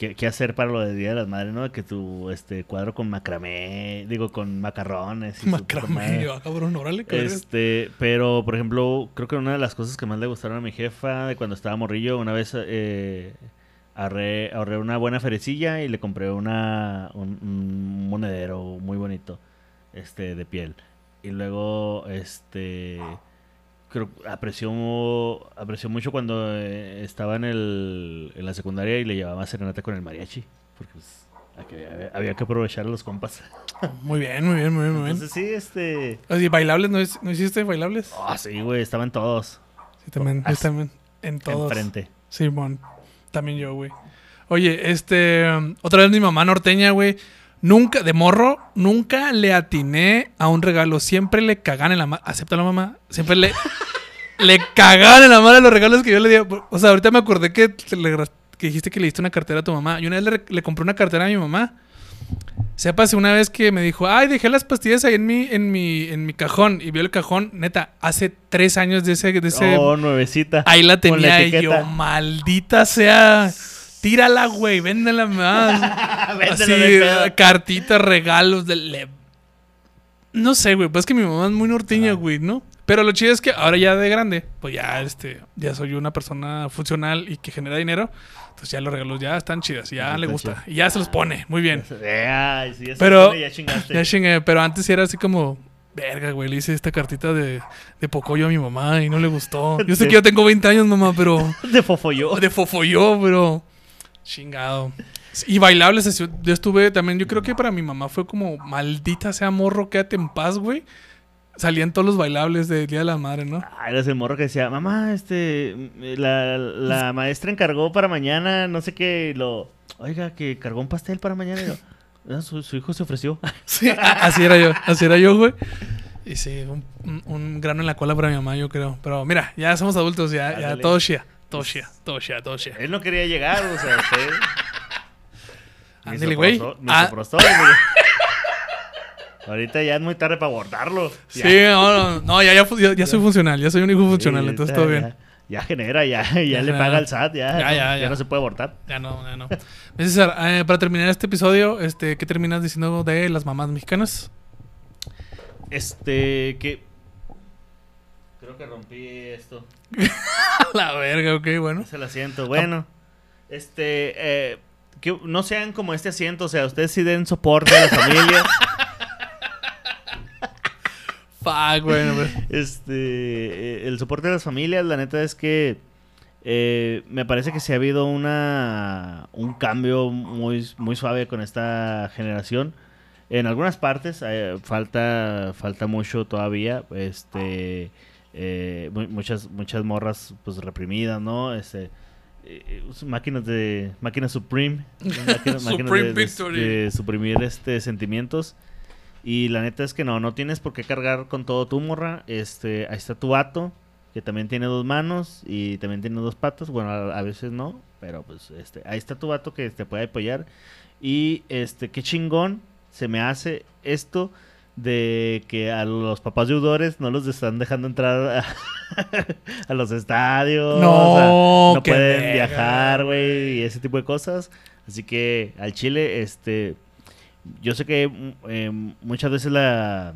¿Qué, qué hacer para lo del Día de las Madres, no? Que tu este, cuadro con macramé, digo, con macarrones. y Macramé, madre. ah, cabrón, órale, cabrón. Este, pero por ejemplo, creo que una de las cosas que más le gustaron a mi jefa de cuando estaba morrillo, una vez eh, ahorré, ahorré una buena ferecilla y le compré una, un, un monedero muy bonito, este, de piel. Y luego, este, creo apreció, apreció mucho cuando eh, estaba en, el, en la secundaria y le llevaba serenata con el mariachi, porque pues, había, había que aprovechar a los compas. Muy bien, muy bien, muy bien, muy bien. Entonces sí, este... Oye, ¿bailables? ¿No, es- ¿No hiciste bailables? Ah, sí, güey, estaban todos. Sí, también, Ah, yo también. En todos. Enfrente. Simón. También yo, güey. Oye, este. otra vez mi mamá norteña, güey. Nunca, de morro, nunca le atiné a un regalo. Siempre le cagan en la mano. Acéptalo, mamá. Siempre le. le cagan en la mano los regalos que yo le di. O sea, ahorita me acordé que, le que dijiste que le diste una cartera a tu mamá. Y una vez le, le compré una cartera a mi mamá. Sépase una vez que me dijo, ay, dejé las pastillas ahí en mi, en mi, en mi cajón. Y vio el cajón, neta, hace tres años de ese, de ese Oh, nuevecita. Ahí la la tenía y yo, maldita sea. Tírala, güey, véndela más. Así, de pedo. cartitas, regalos. De, le- No sé, güey. Pues es que mi mamá es muy norteña, Ah. güey, ¿no? Pero lo chido es que ahora ya de grande, pues ya, este, ya soy una persona funcional y que genera dinero. Entonces ya los regalos ya están chidos, ya le gusta. Y ya se los pone, muy bien. Ay, sí, ya Pero- pone, ya chingaste. Ya chingué, pero antes sí era así como, verga, güey, le hice esta cartita de, de Pocoyo a mi mamá y no le gustó. Yo sé que yo tengo 20 años, mamá, pero... De fofolló. De Fofoyo, pero... Chingado. Y bailables, yo estuve también, yo creo que para mi mamá fue como, maldita sea morro, quédate en paz, güey. Salían todos los bailables del Día de la Madre, ¿no? Ah, eres el morro que decía, mamá, este, la, la maestra encargó para mañana, no sé qué, lo, oiga, que cargó un pastel para mañana. Y "Ah, su, su hijo se ofreció. Sí, así era yo, así era yo, güey. Y sí, un, grano en la cola para mi mamá, yo creo. Pero mira, ya somos adultos, ya, ya todo shia, shia, todo shia. Él no quería llegar, o sea, usted... Ándale, güey. Misoprostol- Ah. Ahorita ya es muy tarde para abordarlo. Sí, no, no, no, ya, ya, ya- ya soy funcional, ya soy un hijo funcional, Sí, entonces ya- todo bien. Ya, ya genera, ya, ya, Ya le paga al SAT, ya, Ya, no, ya, ya. no se puede abortar. Ya no, ya no. Mi César, eh, para terminar este episodio, este, ¿qué terminas diciendo de las mamás mexicanas? Este, que... Creo que rompí esto. La verga, ok, bueno. Es el asiento. Bueno, este, eh, que no sean como este asiento, o sea, ustedes sí den soporte a la familia. Fuck, bueno, güey. este, eh, el soporte de las familias, la neta es que eh, me parece que sí ha habido una un cambio muy, muy suave con esta generación. En algunas partes eh, falta falta mucho todavía, este eh, mu- muchas muchas morras pues reprimidas, ¿no? Este eh, máquinas de máquinas Supreme, máquinas, máquinas Supreme de- de- suprimir este sentimientos. Y la neta es que no, no tienes por qué cargar con todo tu morra. Este, ahí está tu vato, que también tiene dos manos y también tiene dos patas. Bueno, a, a veces no, pero pues este, ahí está tu vato que te puede apoyar. Y este, qué chingón se me hace esto de que a los papás deudores no los están dejando entrar a, a los estadios. No, o sea, no pueden viajar, güey, y ese tipo de cosas. Así que al Chile, este, yo sé que eh, muchas veces la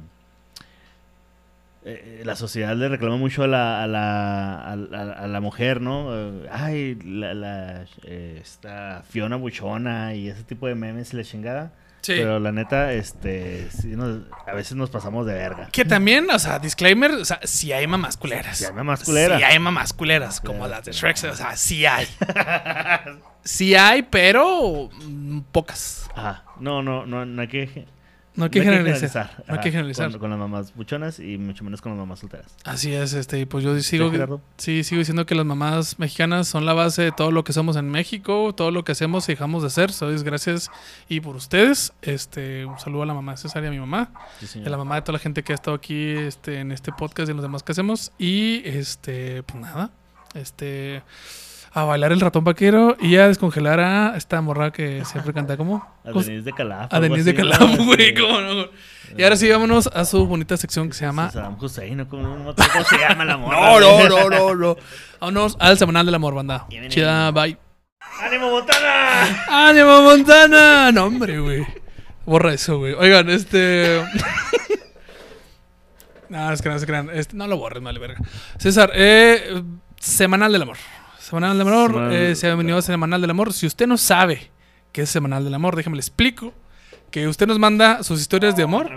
eh, la sociedad le reclama mucho a la, a la, a la, a la mujer, ¿no? Ay, la, la eh, esta Fiona Buchona y ese tipo de memes y la chingada. Sí. Pero la neta, este, sí nos- a veces nos pasamos de verga. Que también, o sea, disclaimer, o sea, sí hay mamás culeras. Sí hay mamás culeras. Sí hay mamás culeras, como las de. Shrek, o sea, sí hay. Sí hay, pero mm, pocas. Ajá. No, no, no, no hay que No hay que no generalizar. No hay que generalizar. Con, con las mamás buchonas y mucho menos con las mamás solteras. Así es, este, y pues yo sigo, sí, sigo diciendo que las mamás mexicanas son la base de todo lo que somos en México, todo lo que hacemos y dejamos de hacer. Sois gracias y por ustedes. Este, un saludo a la mamá César y a mi mamá, Sí, a la mamá de toda la gente que ha estado aquí, este, en este podcast y en los demás que hacemos. Y este, pues nada, este, a bailar el ratón vaquero y a descongelar a esta morra que siempre canta como. A ¿cómo- Denise de Calaf. A Denise de. Calaf, güey, cómo no. Y ahora sí, vámonos a su bonita sección que se llama Saddam Hussein, ¿no? ¿Cómo, se llama la morra? No, no, no, no, no. Vámonos al semanal del amor, banda. Chida, bye. ¡Ánimo, Botana! ¡Ánimo, Montana! No, hombre, güey. Borra eso, güey. Oigan, este. no, es que no se crean. Este, no lo borres, vale, verga. César, eh, semanal del amor. Semanal del amor. Semanal- eh, se ha venido a semanal del amor. Si usted no sabe qué es semanal del amor, déjeme le explico. Que usted nos manda sus historias de amor.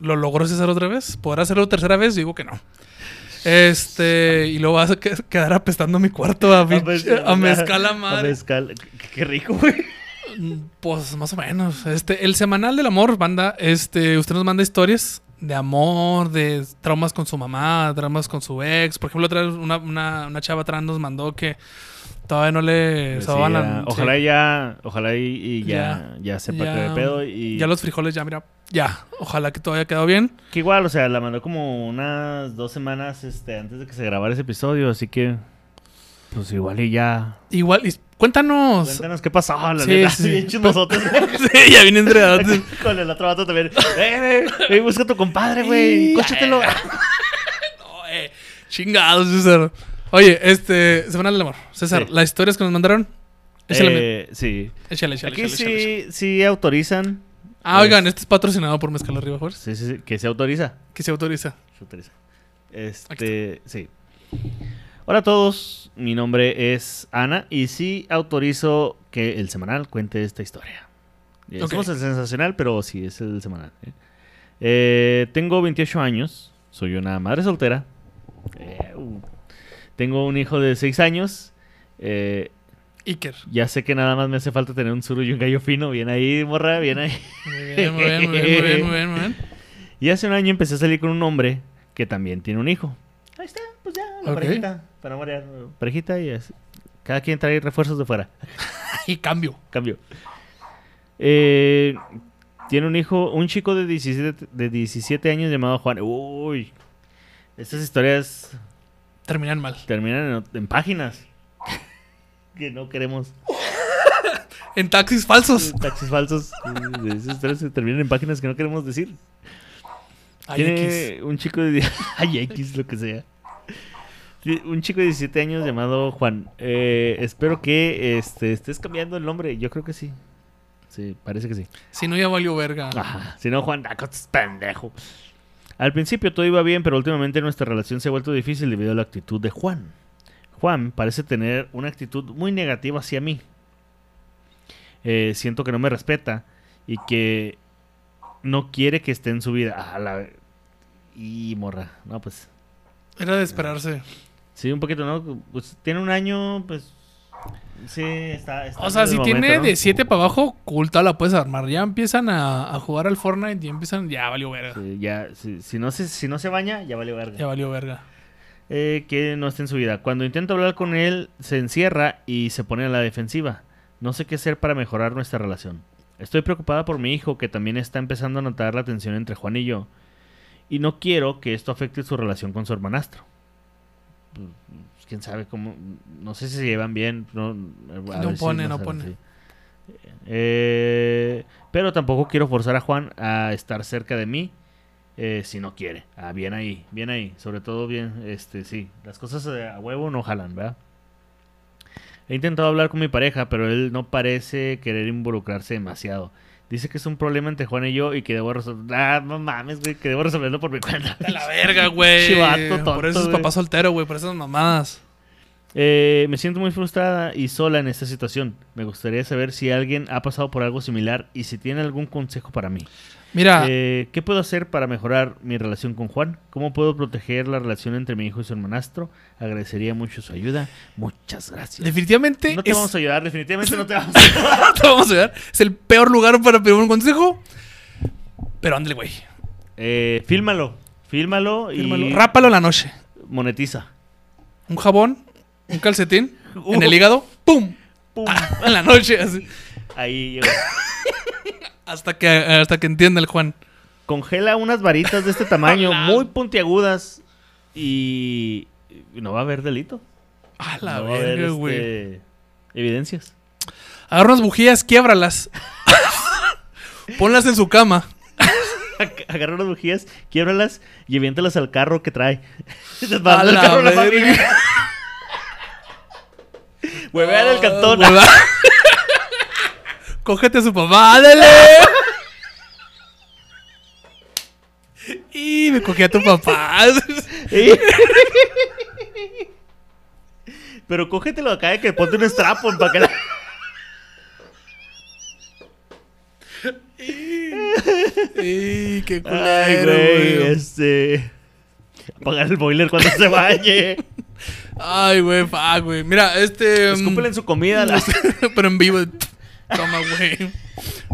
¿Lo logró César otra vez? ¿Podrá hacerlo tercera vez? Digo que no. Este, y luego vas a que- quedar apestando mi cuarto a, pinche- a mezcal a A madre. mezcal. Qué, qué rico, güey. Mm, Pues más o menos. Este, el semanal del amor, banda. Este, usted nos manda historias de amor, de traumas con su mamá, traumas con su ex. Por ejemplo, otra vez una, una, una chava atrás nos mandó que todavía no le sobaban la- ojalá sí. ya, ojalá y, y ya, ya, sepa Ya- qué de pedo y Ya los frijoles, ya, mira. Ya. Ojalá que todo haya quedado bien. que igual, o sea, la mandó como unas dos semanas este antes de que se grabara ese episodio, así que pues igual y ya. Igual, y- cuéntanos. Cuéntanos qué pasó, la Sí, neta. sí, sí. Bien chismosotes. sí, ya viene enredado. Con el otro vato también. Eh, eh, eh, busca a tu compadre, güey. Sí, Cóchatelo. No, eh, chingados, César. Oye, este, Semanal del Amor. César, Sí. las historias que nos mandaron. Échale, Eh, sí. échale, échale. Aquí échale, échale, échale. sí, sí autorizan Ah, oigan, este es patrocinado por Mezcal Arriba Juárez. Sí, sí, sí, que se autoriza. Que se autoriza. Se autoriza. Este, sí. Hola a todos, mi nombre es Ana y sí autorizo que el semanal cuente esta historia. Ya Ok. Somos el sensacional, pero sí, es el semanal. ¿eh? Eh, tengo 28 años, soy una madre soltera. Eh, uh, tengo un hijo de 6 años. Eh, Iker. ya sé que nada más me hace falta tener un suru y un gallo fino. Bien ahí, morra, bien ahí. Muy bien, muy bien, muy bien, muy bien, muy bien, muy bien. Y hace un año empecé a salir con un hombre que también tiene un hijo. Ahí está, ya, la Ok. parejita. Para no marear, parejita y así. Cada quien trae refuerzos de fuera. Y cambio. Cambio. Eh, tiene un hijo, un chico de 17, de 17 años llamado Juan. Uy, estas historias Terminan mal. terminan en, en páginas que no queremos. En taxis falsos. Taxis falsos. Esas historias se terminan en páginas que no queremos decir. Tiene X. un chico de... Ay, X, lo que sea. Un chico de 17 años llamado Juan. Eh, espero que este, estés cambiando el nombre. Yo creo que sí. Sí, parece que sí. Si no, ya valió verga. Ajá. Si no, Juan, ah, estás pendejo. Al principio todo iba bien, pero últimamente nuestra relación se ha vuelto difícil debido a la actitud de Juan. Juan parece tener una actitud muy negativa hacia mí. Eh, siento que no me respeta y que no quiere que esté en su vida. Ah, la... Y morra. No, pues Era de esperarse. Sí, un poquito, ¿no? Pues tiene un año, pues... Sí, está... está O sea, si momento, tiene ¿no? de 7 para abajo, culta la puedes armar. Ya empiezan a, a jugar al Fortnite y empiezan. Ya valió verga. Sí, ya, si, si no se, si no se baña, ya vale verga. Ya valió verga. eh, que no esté en su vida. Cuando intento hablar con él, se encierra y se pone a la defensiva. No sé qué hacer para mejorar nuestra relación. Estoy preocupada por mi hijo, que también está empezando a notar la tensión entre Juan y yo. Y no quiero que esto afecte su relación con su hermanastro. Pues, Quién sabe cómo. No sé si se llevan bien. No, si pone, no pone. Eh, pero tampoco quiero forzar a Juan a estar cerca de mí eh, si no quiere. Ah, bien ahí, bien ahí. Sobre todo bien, este, sí. Las cosas a huevo no jalan, ¿verdad? He intentado hablar con mi pareja, pero él no parece querer involucrarse demasiado. Dice que es un problema entre Juan y yo y que debo resolver... Ah, no mames, güey, que debo resolverlo por mi cuenta. A la verga, güey. Chivato tonto, Por eso es papá soltero, güey. Por esas mamadas. Eh, me siento muy frustrada y sola en esta situación. Me gustaría saber si alguien ha pasado por algo similar y si tiene algún consejo para mí. Mira, Eh, ¿Qué puedo hacer para mejorar mi relación con Juan? ¿Cómo puedo proteger la relación entre mi hijo y su hermanastro? Agradecería mucho su ayuda. Muchas gracias. definitivamente. No te es- vamos a ayudar, definitivamente no te vamos a ayudar. no te vamos a ayudar. Es el peor lugar para pedir un consejo. Pero ándale, güey. Eh, fílmalo, fílmalo y Fírmalo. Rápalo la noche. monetiza. Un jabón, un calcetín Uh. en el hígado. ¡Pum! Pum. En la noche, así. Ahí llegó. Hasta que, hasta que entienda el Juan. Congela unas varitas de este tamaño, muy puntiagudas y no va a haber delito. A la no verga, güey. este, evidencias. Agarra unas bujías, quiébralas. Ponlas en su cama. Agarra unas bujías, quiébralas y aviéntalas al carro que trae. A la carro la verga. familia. Huevea en el cantón. Ah, hueva. Cógete a su papá, ándale. Y me cogí a tu papá. Pero cógetelo acá de que ponte un strapon para que la... Qué Ay, culero, güey, güey. este... Apagar el boiler cuando se bañe. Ay, güey, fuck, güey. Mira, este. mm, Escúpele en su comida. la- Pero en vivo. Toma, güey.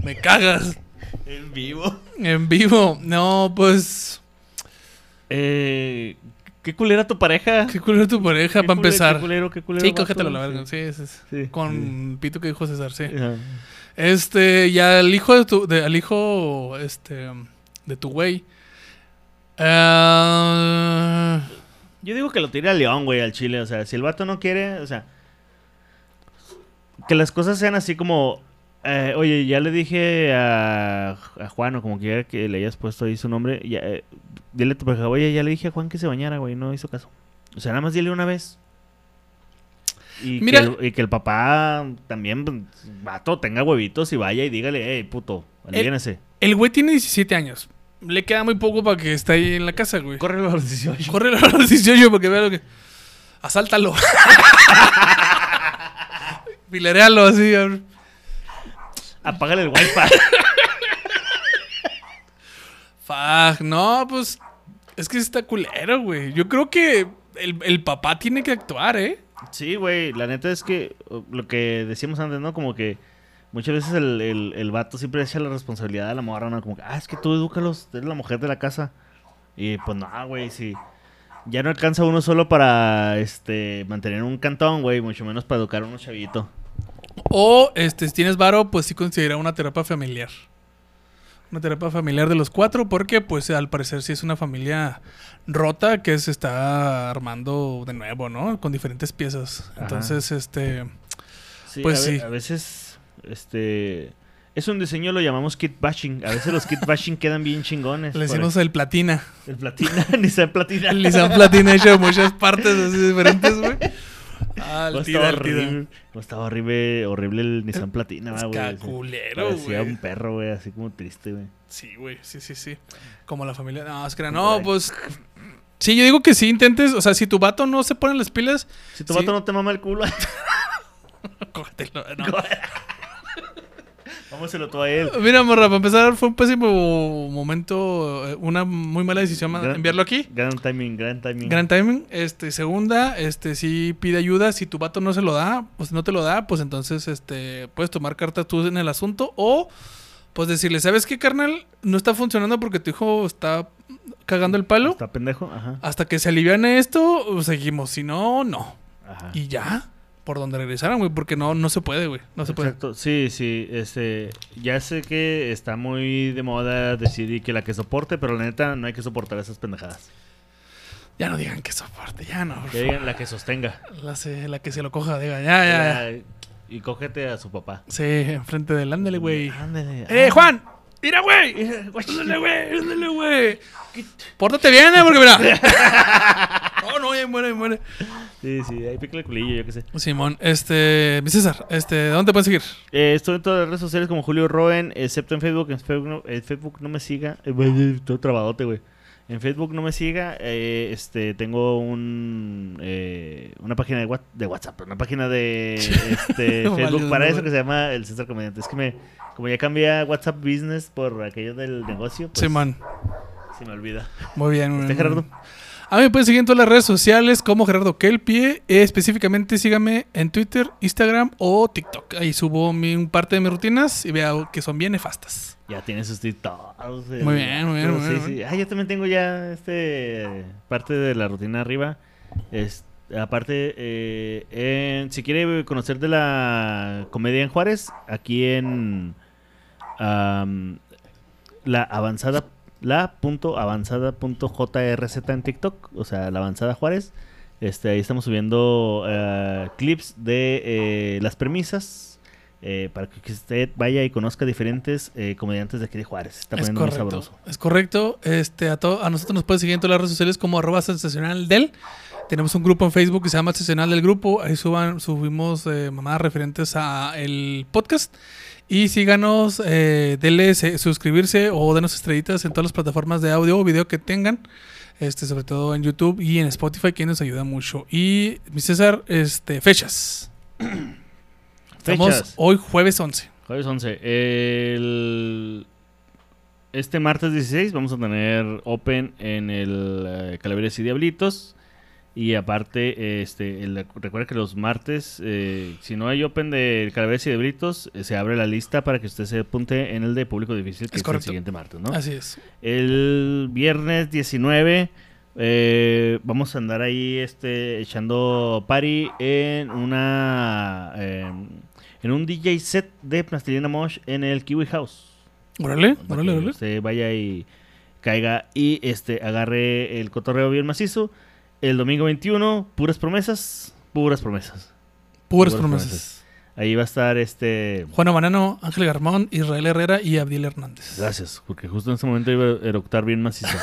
Me cagas. En vivo. En vivo. No, pues. Eh, ¿Qué culera tu pareja? Qué culero tu pareja ¿Qué para empezar. Qué culero, qué culero. Sí, cógetelo la verga. Sí, sí, sí. Sí, Con pito que dijo César, sí. Este, ya el hijo de tu. De, al hijo. Este. De tu güey. Ah, Yo digo que lo tire al león, güey, al chile. O sea, si el vato no quiere, o sea. Que las cosas sean así como. eh, oye, ya le dije a, a Juan, o como quiera que le hayas puesto ahí su nombre. Ya, eh, dile a tu pareja, oye, ya le dije a Juan que se bañara, güey, no hizo caso. O sea, nada más dile una vez. Y, Mira- que el, y que el papá también, pues, vato, tenga huevitos y vaya y dígale, hey, puto, aliviánese. El güey tiene 17 años. Le queda muy poco para que esté ahí en la casa, güey. Corre los 18. Corre a los 18 porque vea lo que. Asáltalo. Pilarealo así. a. Apágale el wifi. Fuck, no, pues. Es que está culero, güey. Yo creo que el, el papá tiene que actuar, ¿eh? sí, güey, la neta es que lo que decíamos antes, ¿no? Como que muchas veces el, el, el vato siempre echa la responsabilidad a la morra, ¿no? Como que, ah, es que tú edúcalos, eres la mujer de la casa. Y pues no, güey, si ya no alcanza uno solo para este mantener un cantón, güey, mucho menos para educar a unos chavitos. O, este, si tienes varo, pues sí considera una terapia familiar. Una terapia familiar de los cuatro, porque, pues, al parecer sí es una familia rota que se está armando de nuevo, ¿no? Con diferentes piezas. Ajá. Entonces, este. Sí, Pues a, sí. a veces, este... Es un diseño, lo llamamos kit bashing. A veces los kit bashing quedan bien chingones. Le decimos el platina. El platina, Nissan platina. El Nissan Platina hecho de muchas partes así diferentes, güey. Ah, el estaba tida, el tida. horrible, estaba horrible, horrible el Nissan Platina, güey. que culero, Parecía güey. un perro, güey, así como triste, güey. Sí, güey, sí, sí, sí. Como la familia. No, es que no, pues. Sí, yo digo que sí intentes. O sea, si tu vato no se pone las pilas, Si tu Sí. vato no te mama el culo, cógetelo. No. Vámoselo todo a él. Mira, morra, para empezar, fue un pésimo momento. eh, Una muy mala decisión Gran- enviarlo aquí. Gran timing, gran timing. Gran timing. Este, segunda, este, si pide ayuda, si tu vato no se lo da, pues no te lo da, pues entonces, este, puedes tomar cartas tú en el asunto o, pues decirle, ¿sabes qué, carnal? No está funcionando porque tu hijo está cagando el palo. Está pendejo, ajá. Hasta que se aliviane esto, pues, seguimos. Si no, no. Ajá. Y ya, por donde regresaran, güey, porque no, no se puede, güey. No se puede. Exacto, sí, sí, este, ya sé que está muy de moda decir y que la que soporte, pero la neta no hay que soportar esas pendejadas. Ya no digan que soporte, ya no. Que digan la que sostenga. La, se- la que se lo coja, diga, ya, ya, ya. Y cógete a su papá. Sí, enfrente del ándale, güey. ¡Eh. Juan! ¡Mira, güey! ¡Ándale, güey! ¡Ándale, güey! Pórtate bien, eh, porque mira. No, no, ya muere, ya muere. Sí, sí, ahí pica el culillo, yo qué sé. Simón, este. Mi César, este, ¿dónde te pueden seguir? Eh, estoy en todas las redes sociales como Julio Roen, excepto en Facebook. En Facebook no, en Facebook no me siga. Eh, todo trabadote, güey. En Facebook no me siga. eh, este, tengo un eh, una página de, What- de WhatsApp, una página de este, Facebook para no, eso que se llama El César Comediante. Es que me, como ya cambié a WhatsApp Business por aquello del negocio, pues Simón. se me olvida. Muy bien, muy ¿Usted, bien. Gerardo? A mí me pueden seguir en todas las redes sociales como Gerardo Kelpie. Eh, específicamente sígame en Twitter, Instagram o TikTok. Ahí subo mi, un parte de mis rutinas y veo que son bien nefastas. Ya tiene sus TikToks. eh, Muy bien, muy bien, muy sí, bien, sí. Ah, yo también tengo ya este parte de la rutina arriba. Es, aparte, eh, si quiere conocer de la comedia en Juárez, aquí en la avanzada la punto avanzada punto jrz en TikTok, o sea, la avanzada Juárez. Este, ahí estamos subiendo eh, clips de eh, las premisas eh, para que usted vaya y conozca diferentes eh, comediantes de aquí de Juárez. Está Es poniendo muy correcto. sabroso. Es correcto. Este, a, a nosotros nos pueden seguir en todas las redes sociales como arroba sensacional del. Tenemos un grupo en Facebook que se llama Sensacional del Grupo. Ahí suban, subimos eh, mamadas referentes a el podcast. Y síganos, eh, denle suscribirse o denos estrellitas en todas las plataformas de audio o video que tengan. Este, sobre todo en YouTube y en Spotify, que nos ayuda mucho. Y mi César, este, fechas. Estamos Fechas. hoy jueves 11. Jueves 11. El... Este martes 16 vamos a tener Open en el eh, Calaveras y Diablitos. Y aparte, este, el- recuerda que los martes, eh, si no hay Open de Calaveras y Diablitos, eh, se abre la lista para que usted se apunte en el de Público Difícil, que Es el siguiente martes, ¿no? Así es. El viernes 19 eh, vamos a andar ahí este, echando party en una eh, en un DJ set de Plastilina Mosh en el Kiwi House. Órale, órale, órale. Usted vaya y caiga y este agarre el cotorreo bien macizo. El domingo 21, puras promesas, puras promesas. Puras puras promesas. Ahí va a estar este Juana Banano, Ángel Garmón, Israel Herrera y Abdiel Hernández. Gracias, porque justo en este momento iba a eructar bien macizo.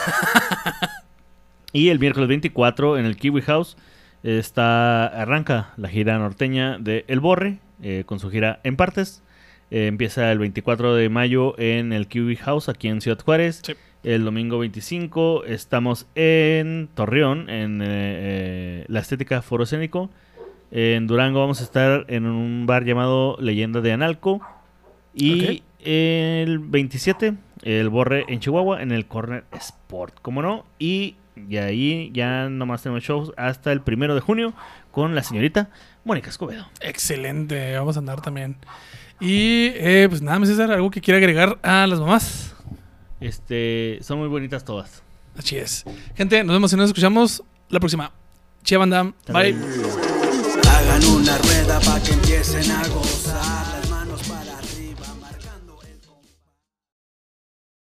y el miércoles 24 en el Kiwi House Está, arranca la gira norteña de El Borre, eh, con su gira en partes. Eh, empieza el 24 de mayo en el QB House, aquí en Ciudad Juárez. Sí. El domingo 25 estamos en Torreón, en eh, eh, la Estética Forocénico. En Durango vamos a estar en un bar llamado Leyenda de Analco. Y el 27, el Borre en Chihuahua, en el Corner Sport, como no. Y, y ahí ya nomás tenemos shows hasta el primero de junio con la señorita Mónica Escobedo. Excelente, vamos a andar también. Y eh, pues nada, César, algo que quiera agregar a las mamás. Este, son muy bonitas todas. Así es. Gente, nos vemos y nos escuchamos la próxima. Chia banda. Bye. Hagan una rueda pa' que empiecen a gozar.